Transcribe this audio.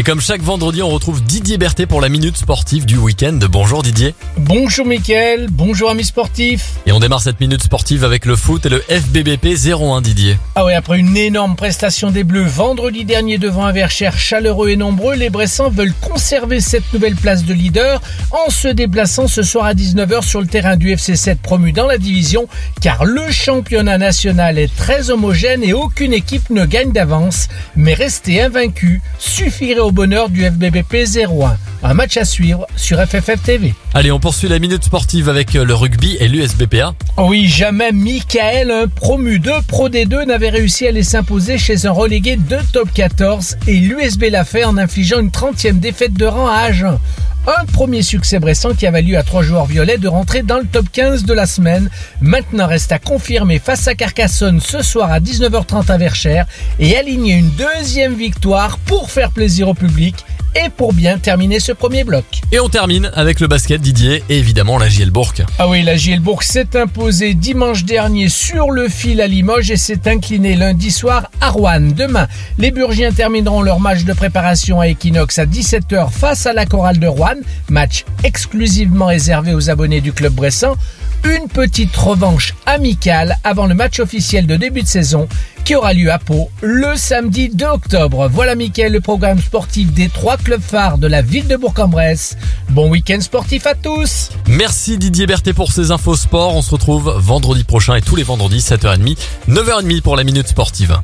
Et comme chaque vendredi, on retrouve Didier Berthet pour la minute sportive du week-end. Bonjour Didier. Bonjour Mickaël, bonjour amis sportifs. Et on démarre cette minute sportive avec le foot et le FBBP 01 Didier. Ah oui, après une énorme prestation des Bleus vendredi dernier devant un Verchères chaleureux et nombreux, les Bressans veulent conserver cette nouvelle place de leader en se déplaçant ce soir à 19h sur le terrain du FC7 promu dans la division car le championnat national est très homogène et aucune équipe ne gagne d'avance. Mais rester invaincu suffirait au bonheur du FBBP 01. Un match à suivre sur FFF TV. Allez, on poursuit la minute sportive avec le rugby et l'USBPA. Oh oui, jamais Michael, un promu de Pro D2, n'avait réussi à les s'imposer chez un relégué de top 14 et l'USB l'a fait en infligeant une 30e défaite de rang à Agen. Un premier succès bressan qui a valu à trois joueurs violets de rentrer dans le top 15 de la semaine. Maintenant reste à confirmer face à Carcassonne ce soir à 19h30 à Verchères et aligner une deuxième victoire pour faire plaisir au public et pour bien terminer ce premier bloc. Et on termine avec le basket Didier et évidemment la Gielbourg. Ah oui, la Gielbourg s'est imposée dimanche dernier sur le fil à Limoges et s'est inclinée lundi soir à Rouen. Demain, les Burgiens termineront leur match de préparation à Equinox à 17h face à la chorale de Rouen, match exclusivement réservé aux abonnés du club bressan. Une petite revanche amicale avant le match officiel de début de saison qui aura lieu à Pau le samedi 2 octobre. Voilà Mickaël, le programme sportif des trois clubs phares de la ville de Bourg-en-Bresse. Bon week-end sportif à tous Merci Didier Berthet pour ces infos sport. On se retrouve vendredi prochain et tous les vendredis 7h30, 9h30 pour la minute sportive.